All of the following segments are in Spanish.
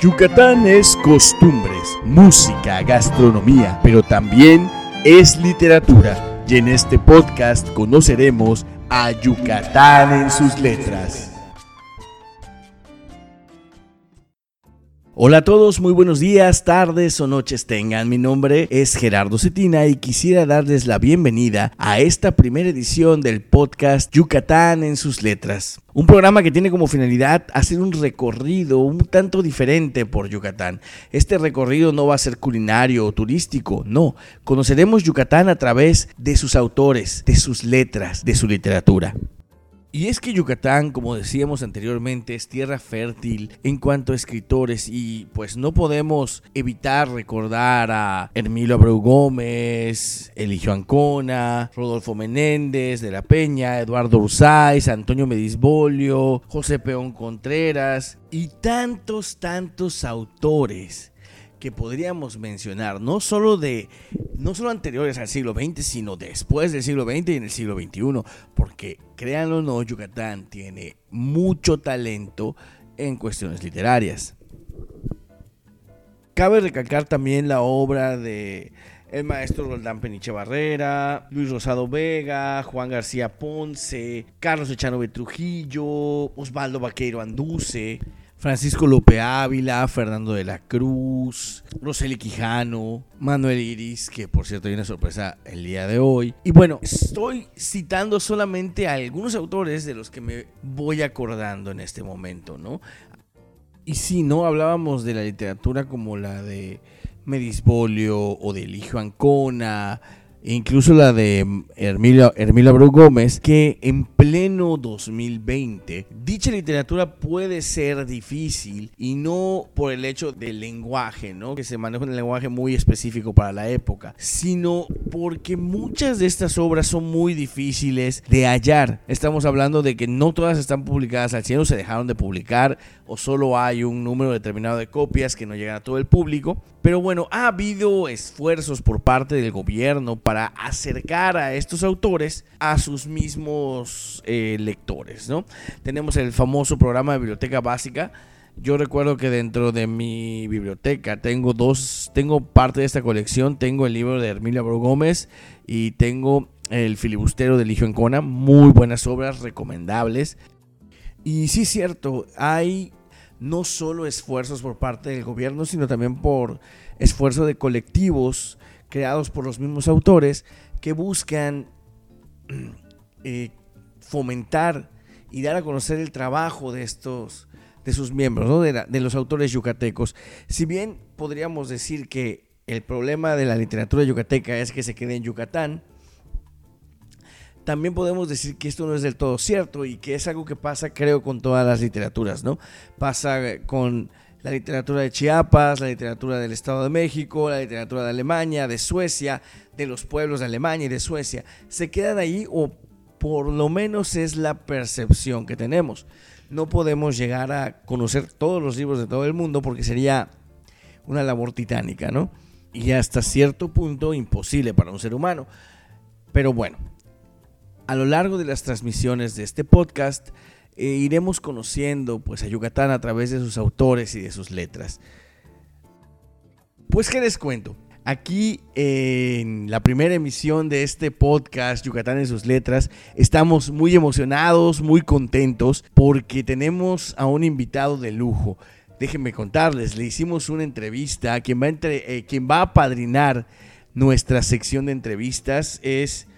Yucatán es costumbres, música, gastronomía, pero también es literatura. Y en este podcast conoceremos a Yucatán en sus letras. Hola a todos, muy buenos días, tardes o noches tengan. Mi nombre es Gerardo Cetina y quisiera darles la bienvenida a esta primera edición del podcast Yucatán en sus letras. Un programa que tiene como finalidad hacer un recorrido un tanto diferente por Yucatán. Este recorrido no va a ser culinario o turístico, no. Conoceremos Yucatán a través de sus autores, de sus letras, de su literatura. Y es que Yucatán, como decíamos anteriormente, es tierra fértil en cuanto a escritores y pues no podemos evitar recordar a Hermilo Abreu Gómez, Eligio Ancona, Rodolfo Menéndez de la Peña, Eduardo Ursáiz, Antonio Medisbolio, José Peón Contreras y tantos, tantos autores que podríamos mencionar, no solo de no solo anteriores al siglo XX, sino después del siglo XX y en el siglo XXI, porque créanlo o no, Yucatán tiene mucho talento en cuestiones literarias. Cabe recalcar también la obra de el maestro Roldán Peniche Barrera, Luis Rosado Vega, Juan García Ponce, Carlos Echanove Trujillo, Osvaldo Vaqueiro Anduce, Francisco Lope Ávila, Fernando de la Cruz, Roseli Quijano, Manuel Iris, que por cierto hay una sorpresa el día de hoy. Y bueno, estoy citando solamente a algunos autores de los que me voy acordando en este momento, ¿no? Y si no hablábamos de la literatura como la de Medisbolio o de Eligio Ancona, incluso la de Hermila, Hermila Gómez, que en pleno 2020 dicha literatura puede ser difícil y no por el hecho del lenguaje, ¿no? que se maneja un lenguaje muy específico para la época, sino porque muchas de estas obras son muy difíciles de hallar. Estamos hablando de que no todas están publicadas al cielo, se dejaron de publicar o solo hay un número determinado de copias que no llegan a todo el público. Pero bueno, ha habido esfuerzos por parte del gobierno para acercar a estos autores a sus mismos eh, lectores, ¿no? Tenemos el famoso programa de biblioteca básica. Yo recuerdo que dentro de mi biblioteca tengo dos, tengo parte de esta colección, tengo el libro de Hermilia Bro Gómez y tengo el filibustero de Ligio Encona, muy buenas obras, recomendables. Y sí es cierto, hay no solo esfuerzos por parte del gobierno, sino también por esfuerzo de colectivos creados por los mismos autores que buscan eh, fomentar y dar a conocer el trabajo de estos de sus miembros, de, de los autores yucatecos. Si bien podríamos decir que el problema de la literatura yucateca es que se quede en Yucatán, también podemos decir que esto no es del todo cierto y que es algo que pasa, creo, con todas las literaturas, ¿no? Pasa con la literatura de Chiapas, la literatura del Estado de México, la literatura de Alemania, de Suecia, de los pueblos de Alemania y de Suecia. Se quedan ahí o por lo menos es la percepción que tenemos. No podemos llegar a conocer todos los libros de todo el mundo porque sería una labor titánica, ¿no? Y hasta cierto punto imposible para un ser humano. Pero bueno, a lo largo de las transmisiones de este podcast eh, iremos conociendo pues a Yucatán a través de sus autores y de sus letras. Pues qué les cuento. Aquí en la primera emisión de este podcast Yucatán en sus letras estamos muy emocionados, muy contentos porque tenemos a un invitado de lujo. Déjenme contarles, le hicimos una entrevista. Quien va, eh, quien va a padrinar nuestra sección de entrevistas es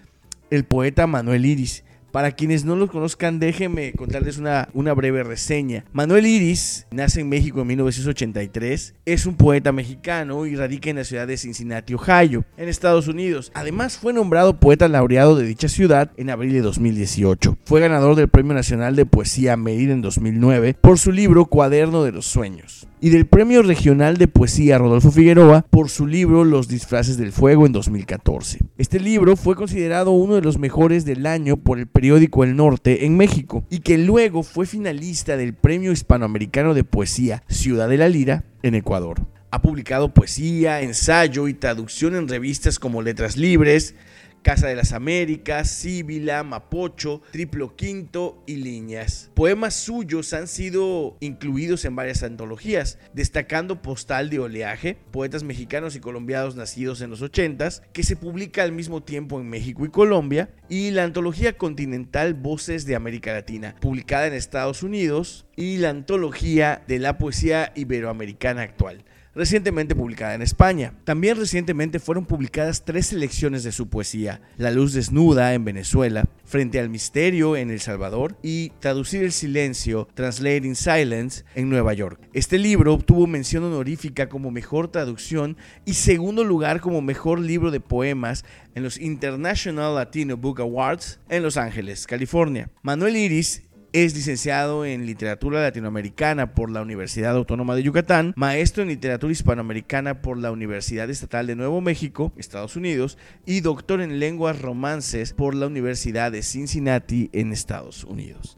el poeta Manuel Iris. Para quienes no lo conozcan, déjenme contarles una, una breve reseña. Manuel Iris nace en México en 1983, es un poeta mexicano y radica en la ciudad de Cincinnati, Ohio, en Estados Unidos. Además, fue nombrado poeta laureado de dicha ciudad en abril de 2018. Fue ganador del Premio Nacional de Poesía Mérida en 2009 por su libro Cuaderno de los Sueños y del Premio Regional de Poesía Rodolfo Figueroa por su libro Los disfraces del fuego en 2014. Este libro fue considerado uno de los mejores del año por el periódico El Norte en México y que luego fue finalista del Premio Hispanoamericano de Poesía Ciudad de la Lira en Ecuador. Ha publicado poesía, ensayo y traducción en revistas como Letras Libres, Casa de las Américas, Síbila, Mapocho, Triplo Quinto y Líneas. Poemas suyos han sido incluidos en varias antologías, destacando Postal de Oleaje, Poetas Mexicanos y Colombianos Nacidos en los 80s, que se publica al mismo tiempo en México y Colombia, y la antología continental Voces de América Latina, publicada en Estados Unidos, y la antología de la poesía iberoamericana actual recientemente publicada en España. También recientemente fueron publicadas tres selecciones de su poesía, La luz desnuda en Venezuela, Frente al misterio en El Salvador y Traducir el silencio, Translating Silence en Nueva York. Este libro obtuvo mención honorífica como mejor traducción y segundo lugar como mejor libro de poemas en los International Latino Book Awards en Los Ángeles, California. Manuel Iris es licenciado en literatura latinoamericana por la Universidad Autónoma de Yucatán, maestro en literatura hispanoamericana por la Universidad Estatal de Nuevo México, Estados Unidos, y doctor en lenguas romances por la Universidad de Cincinnati en Estados Unidos.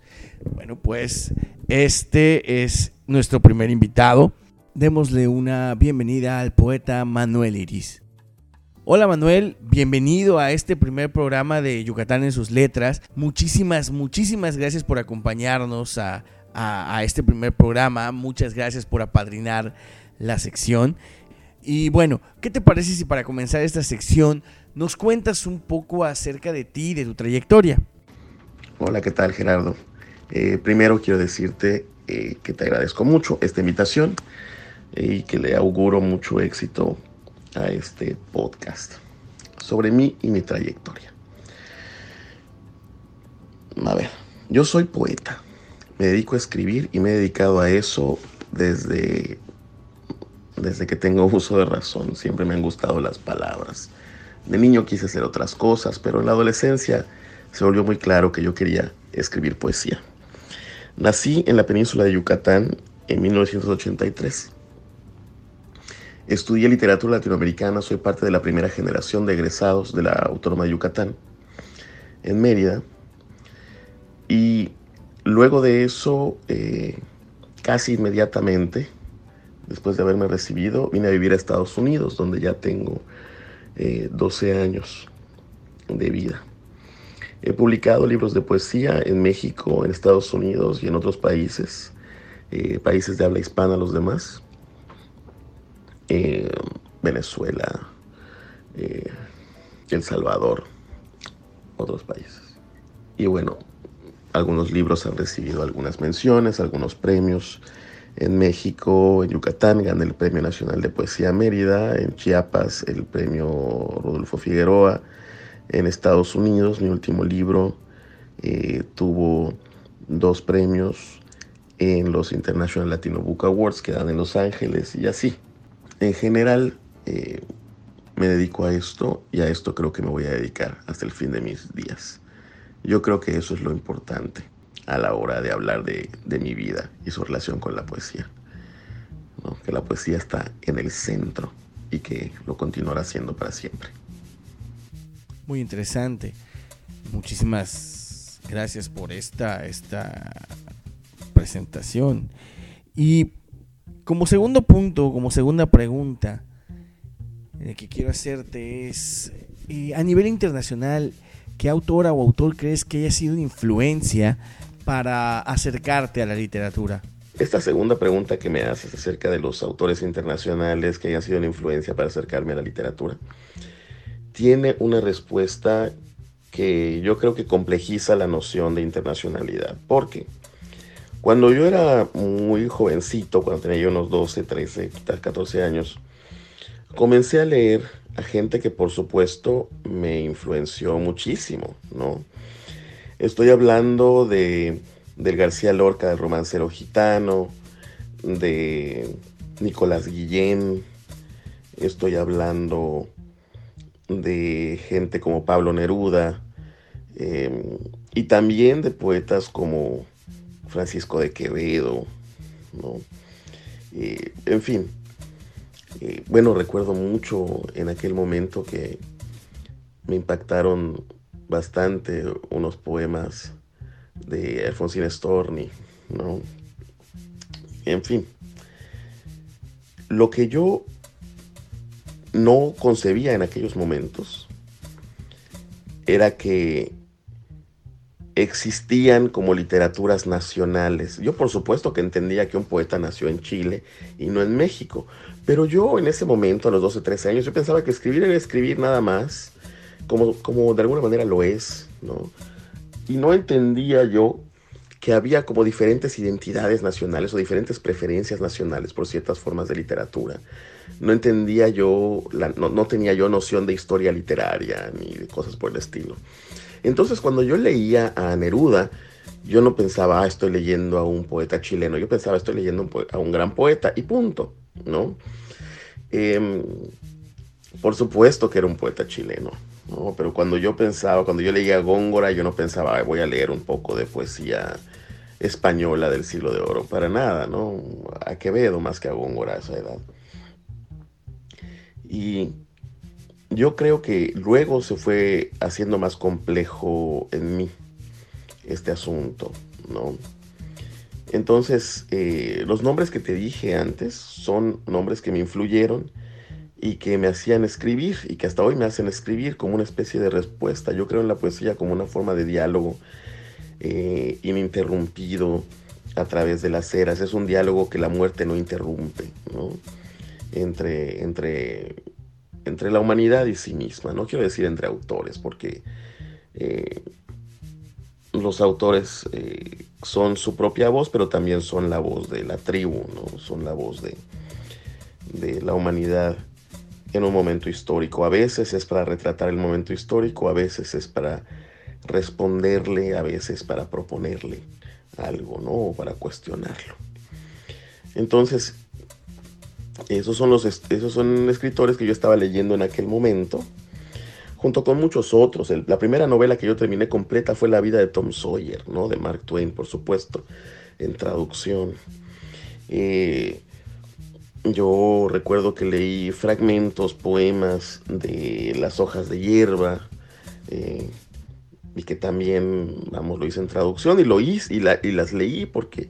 Bueno, pues este es nuestro primer invitado. Démosle una bienvenida al poeta Manuel Iris. Hola Manuel, bienvenido a este primer programa de Yucatán en sus letras. Muchísimas, muchísimas gracias por acompañarnos a, este primer programa. Muchas gracias por apadrinar la sección. Y bueno, ¿qué te parece si para comenzar esta sección nos cuentas un poco acerca de ti y de tu trayectoria? Hola, ¿qué tal Gerardo? Eh, primero quiero decirte eh, que te agradezco mucho esta invitación y que le auguro mucho éxito a este podcast sobre mí y mi trayectoria. A ver, yo soy poeta, me dedico a escribir y me he dedicado a eso desde, desde que tengo uso de razón. Siempre me han gustado las palabras. De niño quise hacer otras cosas, pero en la adolescencia se volvió muy claro que yo quería escribir poesía. Nací en la península de Yucatán en 1983 Estudié literatura latinoamericana, soy parte de la primera generación de egresados de la Autónoma de Yucatán en Mérida. Y luego de eso, eh, casi inmediatamente, después de haberme recibido, vine a vivir a Estados Unidos, donde ya tengo 12 eh, años de vida. He publicado libros de poesía en México, en Estados Unidos y en otros países, eh, países de habla hispana los demás. Eh, Venezuela, eh, El Salvador, otros países. Y bueno, algunos libros han recibido algunas menciones, algunos premios. En México, en Yucatán, gané el Premio Nacional de Poesía Mérida. En Chiapas, el Premio Rodolfo Figueroa. En Estados Unidos, mi último libro eh, tuvo dos premios en los International Latino Book Awards que dan en Los Ángeles y así en general eh, me dedico a esto y a esto creo que me voy a dedicar hasta el fin de mis días. Yo creo que eso es lo importante a la hora de hablar de, mi vida y su relación con la poesía. Que la poesía está en el centro y que lo continuará siendo para siempre. Muy interesante. Muchísimas gracias por esta, esta presentación. Y como segundo punto, como segunda pregunta eh, que quiero hacerte es, eh, a nivel internacional, ¿qué autora o autor crees que haya sido una influencia para acercarte a la literatura? Esta segunda pregunta que me haces acerca de los autores internacionales que hayan sido una influencia para acercarme a la literatura, tiene una respuesta que yo creo que complejiza la noción de internacionalidad. ¿Por qué? Cuando yo era muy jovencito, cuando tenía yo unos 12, 13, 14 años, comencé a leer a gente que por supuesto me influenció muchísimo, ¿no? Estoy hablando de del García Lorca, del romancero gitano, de Nicolás Guillén, estoy hablando de gente como Pablo Neruda, em, y también de poetas como Francisco de Quevedo, ¿no? en fin, bueno, recuerdo mucho en aquel momento que me impactaron bastante unos poemas de Alfonsín Storni, ¿no? En fin, lo que yo no concebía en aquellos momentos era que existían como literaturas nacionales. Yo por supuesto que entendía que un poeta nació en Chile y no en México, pero yo en ese momento, a los 12, 13 años, yo pensaba que escribir era escribir nada más, como, como de alguna manera lo es, ¿no? Y no entendía yo que había como diferentes identidades nacionales o diferentes preferencias nacionales por ciertas formas de literatura. No entendía yo, no, no tenía yo noción de historia literaria ni de cosas por el estilo. Entonces cuando yo leía a Neruda, yo no pensaba, ah, estoy leyendo a un poeta chileno, yo pensaba, estoy leyendo a un gran poeta y punto, ¿no? Em, por supuesto que era un poeta chileno, ¿no? Pero cuando yo pensaba, cuando yo leía Góngora, yo no pensaba, voy a leer un poco de poesía española del siglo de oro, para nada, ¿no? A Quevedo más que a Góngora a esa edad. Y yo creo que luego se fue haciendo más complejo en mí este asunto, ¿no? Entonces, eh, los nombres que te dije antes son nombres que me influyeron y que me hacían escribir y que hasta hoy me hacen escribir como una especie de respuesta. Yo creo en la poesía como una forma de diálogo eh, ininterrumpido a través de las eras. Es un diálogo que la muerte no interrumpe, ¿no? Entre, entre entre la humanidad y sí misma. No quiero decir entre autores, porque eh, los autores eh, son su propia voz, pero también son la voz de la tribu, ¿no? son la voz de, de la humanidad en un momento histórico. A veces es para retratar el momento histórico, a veces es para responderle, a veces para proponerle algo, ¿no? O para cuestionarlo. Entonces, esos son, los, esos son escritores que yo estaba leyendo en aquel momento, junto con muchos otros. la primera novela que yo terminé completa fue La vida de Tom Sawyer, ¿no? de Mark Twain, por supuesto, en traducción. Eh, yo recuerdo que leí fragmentos, poemas de Las hojas de hierba, eh, y que también, vamos, lo hice en traducción, y lo hice, y, y las leí porque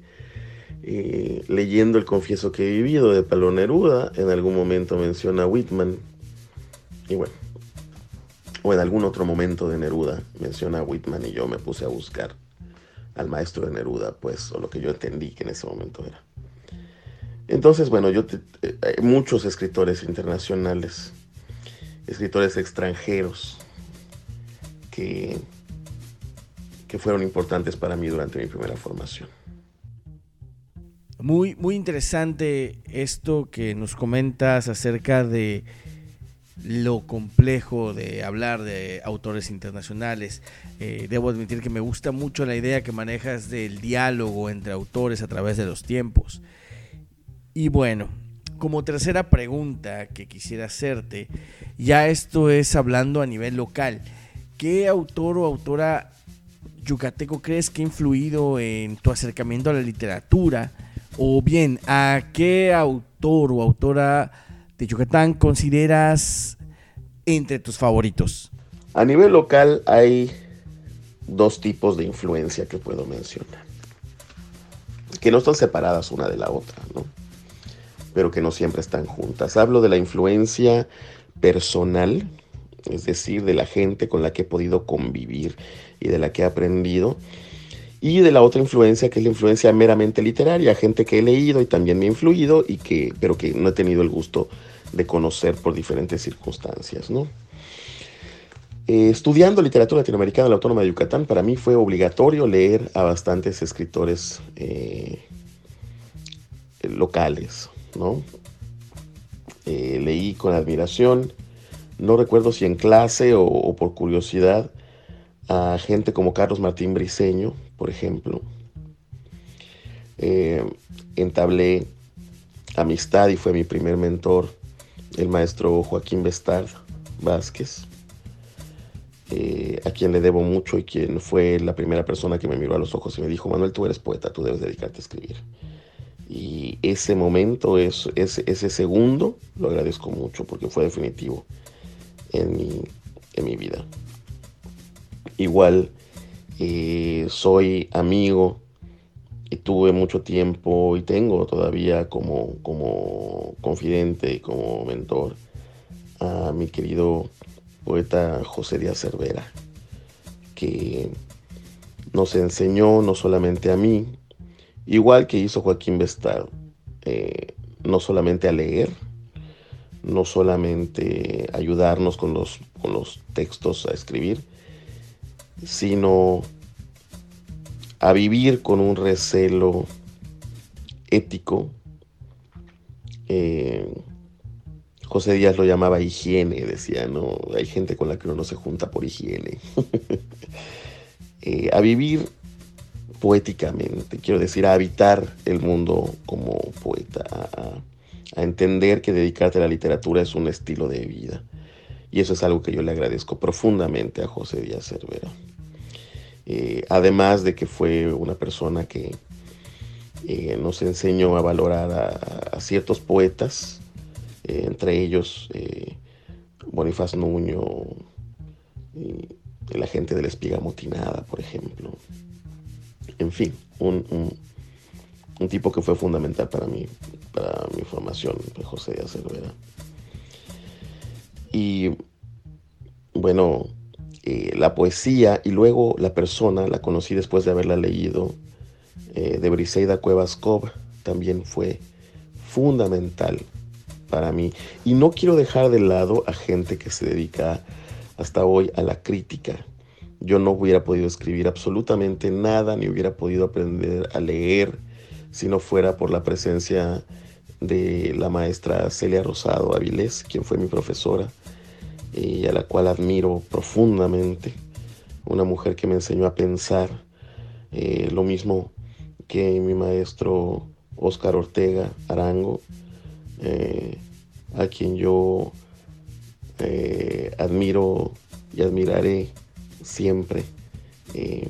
eh, leyendo El Confieso que he vivido de Pablo Neruda, en algún momento menciona a Whitman, y bueno, o en algún otro momento de Neruda menciona a Whitman y yo me puse a buscar al maestro de Neruda, pues, o lo que yo entendí que en ese momento era. Entonces, bueno, yo eh, hay muchos escritores internacionales, escritores extranjeros, que, que fueron importantes para mí durante mi primera formación. Muy, muy interesante esto que nos comentas acerca de lo complejo de hablar de autores internacionales. Eh, debo admitir que me gusta mucho la idea que manejas del diálogo entre autores a través de los tiempos. Y bueno, como tercera pregunta que quisiera hacerte, ya esto es hablando a nivel local, ¿qué autor o autora yucateco crees que ha influido en tu acercamiento a la literatura? O bien, ¿a qué autor o autora de Yucatán consideras entre tus favoritos? A nivel local hay dos tipos de influencia que puedo mencionar. Que no están separadas una de la otra, ¿no? Pero que no siempre están juntas. Hablo de la influencia personal, es decir, de la gente con la que he podido convivir y de la que he aprendido y de la otra influencia que es la influencia meramente literaria, gente que he leído y también me ha influido y que pero que no he tenido el gusto de conocer por diferentes circunstancias, ¿no? Eh, estudiando literatura latinoamericana en la Autónoma de Yucatán, para mí fue obligatorio leer a bastantes escritores eh, locales, ¿no? Eh, leí con admiración, no recuerdo si en clase o, o por curiosidad, a gente como Carlos Martín Briceño, por ejemplo. Eh, entablé amistad y fue mi primer mentor, el maestro Joaquín Bestard Vázquez, eh, a quien le debo mucho y quien fue la primera persona que me miró a los ojos y me dijo, Manuel, tú eres poeta, tú debes dedicarte a escribir. Y ese momento, ese, ese segundo, lo agradezco mucho porque fue definitivo en mi, en mi vida. Igual eh, soy amigo y tuve mucho tiempo y tengo todavía como, como confidente y como mentor a mi querido poeta José Díaz Cervera, que nos enseñó no solamente a mí, igual que hizo Joaquín Bestard, eh, no solamente a leer, no solamente ayudarnos con los, con los textos a escribir, sino a vivir con un recelo ético. Eh, José Díaz lo llamaba higiene, decía, ¿no? Hay gente con la que uno no se junta por higiene. Eh, a vivir poéticamente, quiero decir, a habitar el mundo como poeta, a, entender que dedicarte a la literatura es un estilo de vida. Y eso es algo que yo le agradezco profundamente a José Díaz Cervera. Eh, además de que fue una persona que eh, nos enseñó a valorar a, ciertos poetas, eh, entre ellos Bonifaz Nuño, la gente de la espiga motinada, por ejemplo. En fin, un, tipo que fue fundamental para mí, para mi formación, José de Cervera. Y bueno, la poesía y luego la persona, la conocí después de haberla leído, eh, de Briseida Cuevas Cobb, también fue fundamental para mí. Y no quiero dejar de lado a gente que se dedica hasta hoy a la crítica. Yo no hubiera podido escribir absolutamente nada, ni hubiera podido aprender a leer si no fuera por la presencia de la maestra Celia Rosado Avilés, quien fue mi profesora y a la cual admiro profundamente. Una mujer que me enseñó a pensar eh, lo mismo que mi maestro Oscar Ortega Arango, eh, a quien yo eh, admiro y admiraré siempre eh,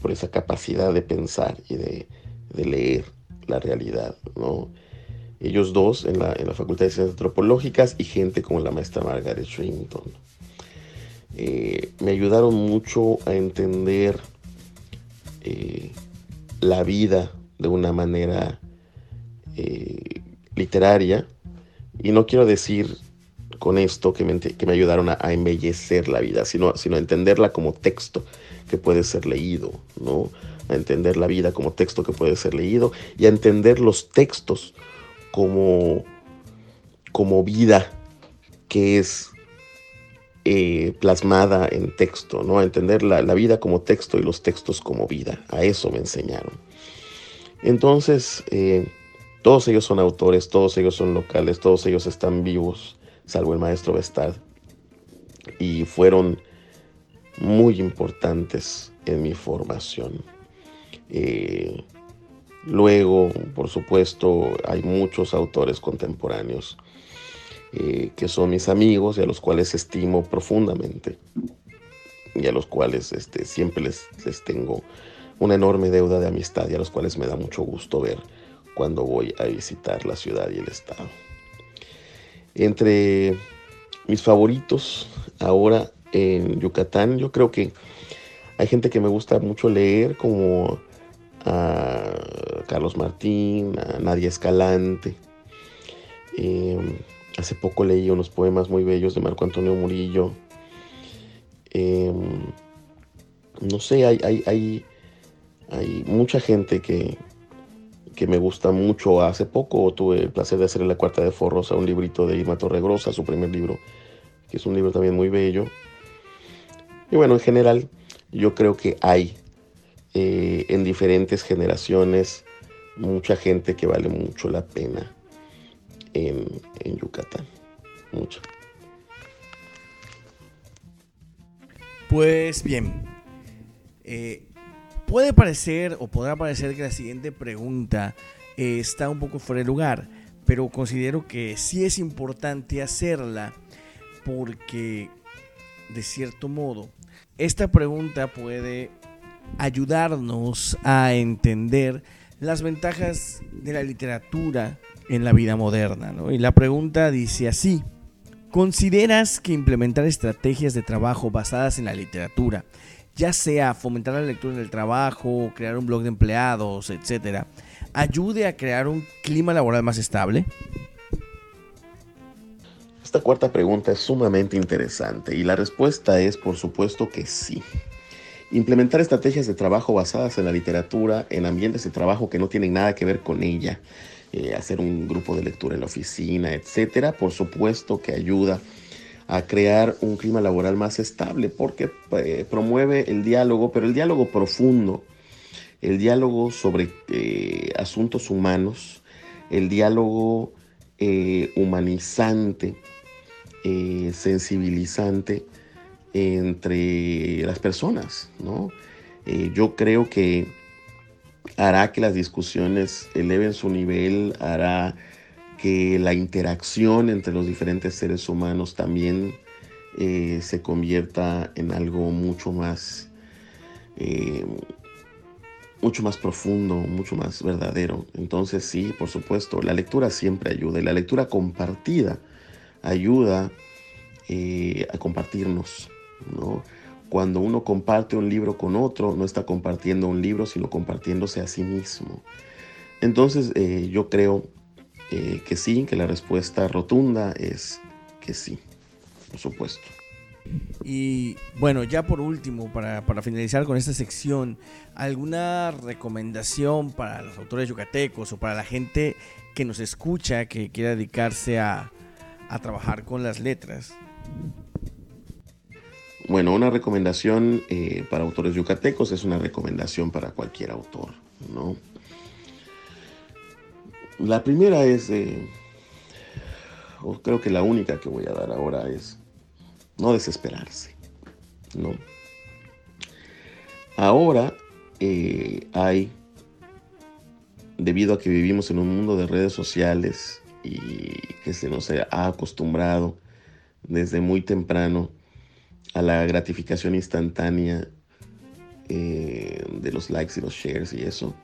por esa capacidad de pensar y de, leer la realidad. ¿no? Ellos dos en la, en la, Facultad de Ciencias Antropológicas y gente como la maestra Margaret Shrimpton. me ayudaron mucho a entender la vida de una manera eh, literaria. Y no quiero decir con esto que me, que me ayudaron a, embellecer la vida, sino, sino a entenderla como texto que puede ser leído, ¿no? A entender la vida como texto que puede ser leído y a entender los textos como, como vida que es eh, plasmada en texto, ¿no? A entender la, vida como texto y los textos como vida. A eso me enseñaron. Entonces, eh, todos ellos son autores, todos ellos son locales, todos ellos están vivos, salvo el maestro Bestad. Y fueron muy importantes en mi formación. Eh, luego, por supuesto, hay muchos autores contemporáneos eh, que son mis amigos y a los cuales estimo profundamente y a los cuales este, siempre les, les tengo una enorme deuda de amistad y a los cuales me da mucho gusto ver cuando voy a visitar la ciudad y el estado. Entre mis favoritos ahora en Yucatán, yo creo que hay gente que me gusta mucho leer, como a Carlos Martín, a Nadia Escalante. Em, Hace poco leí unos poemas muy bellos de Marco Antonio Murillo. Em, no sé, hay, hay, hay, mucha gente que, que, me gusta mucho. Hace poco tuve el placer de hacerle la cuarta de Forros a un librito de Irma Torregrosa, su primer libro, que es un libro también muy bello. Y bueno, en general, yo creo que hay eh, en diferentes generaciones mucha gente que vale mucho la pena en, Yucatán. Mucho. Pues bien, eh, puede parecer o podrá parecer que la siguiente pregunta eh, está un poco fuera de lugar, pero considero que sí es importante hacerla porque, de cierto modo, esta pregunta puede ayudarnos a entender las ventajas de la literatura en la vida moderna. Y la pregunta dice así, ¿consideras que implementar estrategias de trabajo basadas en la literatura, ya sea fomentar la lectura en el trabajo, crear un blog de empleados, etcétera, ayude a crear un clima laboral más estable? Esta cuarta pregunta es sumamente interesante y la respuesta es por supuesto que sí. Implementar estrategias de trabajo basadas en la literatura, en ambientes de trabajo que no tienen nada que ver con ella, eh, hacer un grupo de lectura en la oficina, etcétera, por supuesto que ayuda a crear un clima laboral más estable porque eh, promueve el diálogo, pero el diálogo profundo, el diálogo sobre eh, asuntos humanos, el diálogo humanizante, sensibilizante entre las personas, ¿no? yo creo que hará que las discusiones eleven su nivel, hará que la interacción entre los diferentes seres humanos también eh, se convierta en algo mucho más, eh, mucho más profundo, mucho más verdadero. Entonces sí, por supuesto, la lectura siempre ayuda y la lectura compartida ayuda eh, a compartirnos, ¿no? Cuando uno comparte un libro con otro, no está compartiendo un libro, sino compartiéndose a sí mismo. Entonces eh, yo creo eh, que sí, que la respuesta rotunda es que sí, por supuesto. Y bueno, ya por último, para, finalizar con esta sección, ¿alguna recomendación para los autores yucatecos o para la gente que nos escucha, que quiera dedicarse a, a trabajar con las letras? Bueno, una recomendación eh, para autores yucatecos es una recomendación para cualquier autor, ¿no? La primera es, o creo que la única que voy a dar ahora es no desesperarse, ¿no? Ahora eh, hay, debido a que vivimos en un mundo de redes sociales y que se nos ha acostumbrado desde muy temprano a la gratificación instantánea eh, de los likes y los shares y eso.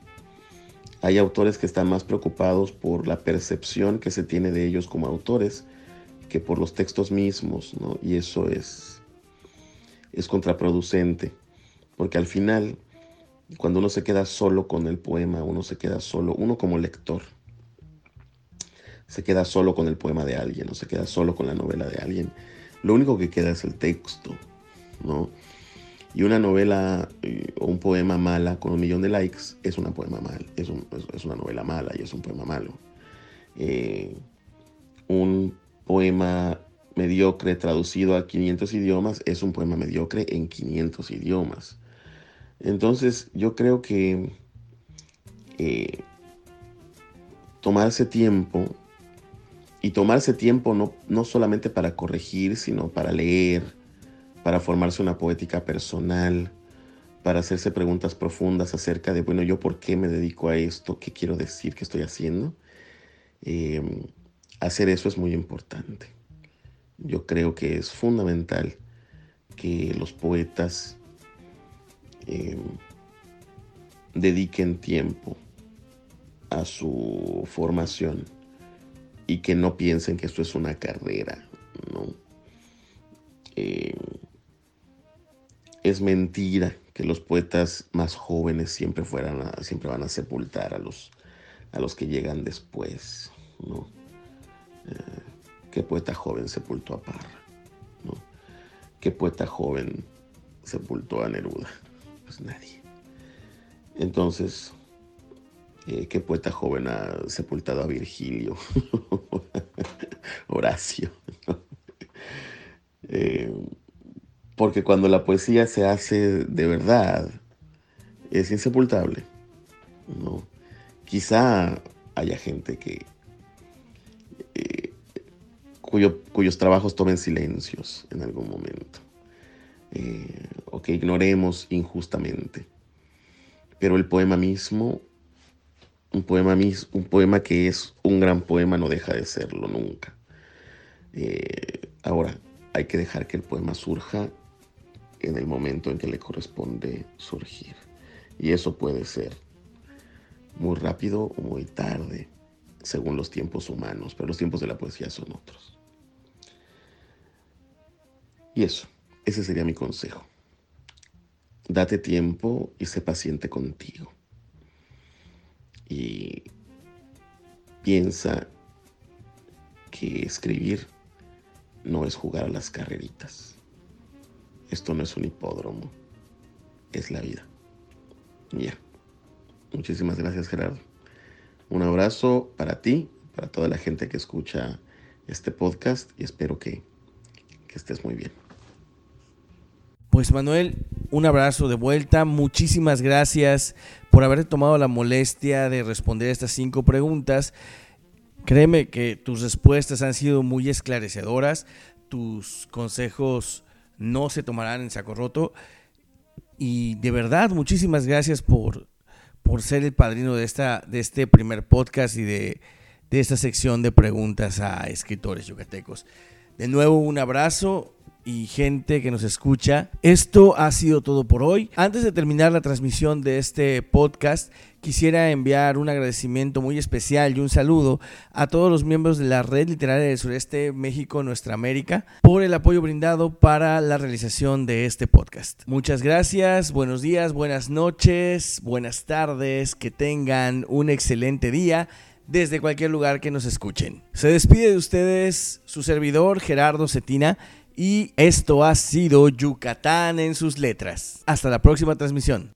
Hay autores que están más preocupados por la percepción que se tiene de ellos como autores que por los textos mismos, ¿no? Y eso es, es contraproducente, porque al final, cuando uno se queda solo con el poema, uno se queda solo, uno como lector, se queda solo con el poema de alguien, o se queda solo con la novela de alguien lo único que queda es el texto, ¿no? Y una novela eh, o un poema mala con un millón de likes es una poema mal, es, una novela mala y es un poema malo. Eh, un poema mediocre traducido a 500 idiomas es un poema mediocre en 500 idiomas. Entonces yo creo que eh, tomarse tiempo y tomarse tiempo no, no solamente para corregir, sino para leer, para formarse una poética personal, para hacerse preguntas profundas acerca de, bueno, yo por qué me dedico a esto, qué quiero decir, qué estoy haciendo. Em, hacer eso es muy importante. Yo creo que es fundamental que los poetas em, dediquen tiempo a su formación y que no piensen que esto es una carrera, ¿no? Eh, es mentira que los poetas más jóvenes siempre, fueran siempre van a sepultar a los, a los que llegan después, ¿no? Eh, ¿Qué poeta joven sepultó a Parra? ¿Qué poeta joven sepultó a Neruda? Pues nadie. Entonces, eh, ¿Qué poeta joven ha sepultado a Virgilio? Horacio. Eh, porque cuando la poesía se hace de verdad, es insepultable. ¿no? Quizá haya gente que eh, cuyos trabajos tomen silencios en algún momento. o que ignoremos injustamente. Pero el poema mismo un poema, un poema que es un gran poema no deja de serlo nunca. Eh, ahora, hay que dejar que el poema surja en el momento en que le corresponde surgir. Y eso puede ser muy rápido o muy tarde, según los tiempos humanos, pero los tiempos de la poesía son otros. Y eso, ese sería mi consejo. Date tiempo y sé paciente contigo piensa que escribir no es jugar a las carreritas. Esto no es un hipódromo. es la vida. Ya. Muchísimas gracias Gerardo. Un abrazo para ti, para toda la gente que escucha este podcast y espero que, que estés muy bien. Pues Manuel, un abrazo de vuelta. Muchísimas gracias por haber tomado la molestia de responder estas cinco preguntas. Créeme que tus respuestas han sido muy esclarecedoras. Tus consejos no se tomarán en saco roto. Y de verdad, muchísimas gracias por, por ser el padrino de, esta, de este primer podcast y de, de esta sección de preguntas a escritores yucatecos. De nuevo, un abrazo y gente que nos escucha. Esto ha sido todo por hoy. Antes de terminar la transmisión de este podcast, quisiera enviar un agradecimiento muy especial y un saludo a todos los miembros de la Red Literaria del Sureste México Nuestra América por el apoyo brindado para la realización de este podcast. Muchas gracias, buenos días, buenas noches, buenas tardes, que tengan un excelente día desde cualquier lugar que nos escuchen. Se despide de ustedes su servidor Gerardo Cetina y esto ha sido Yucatán en sus letras. Hasta la próxima transmisión.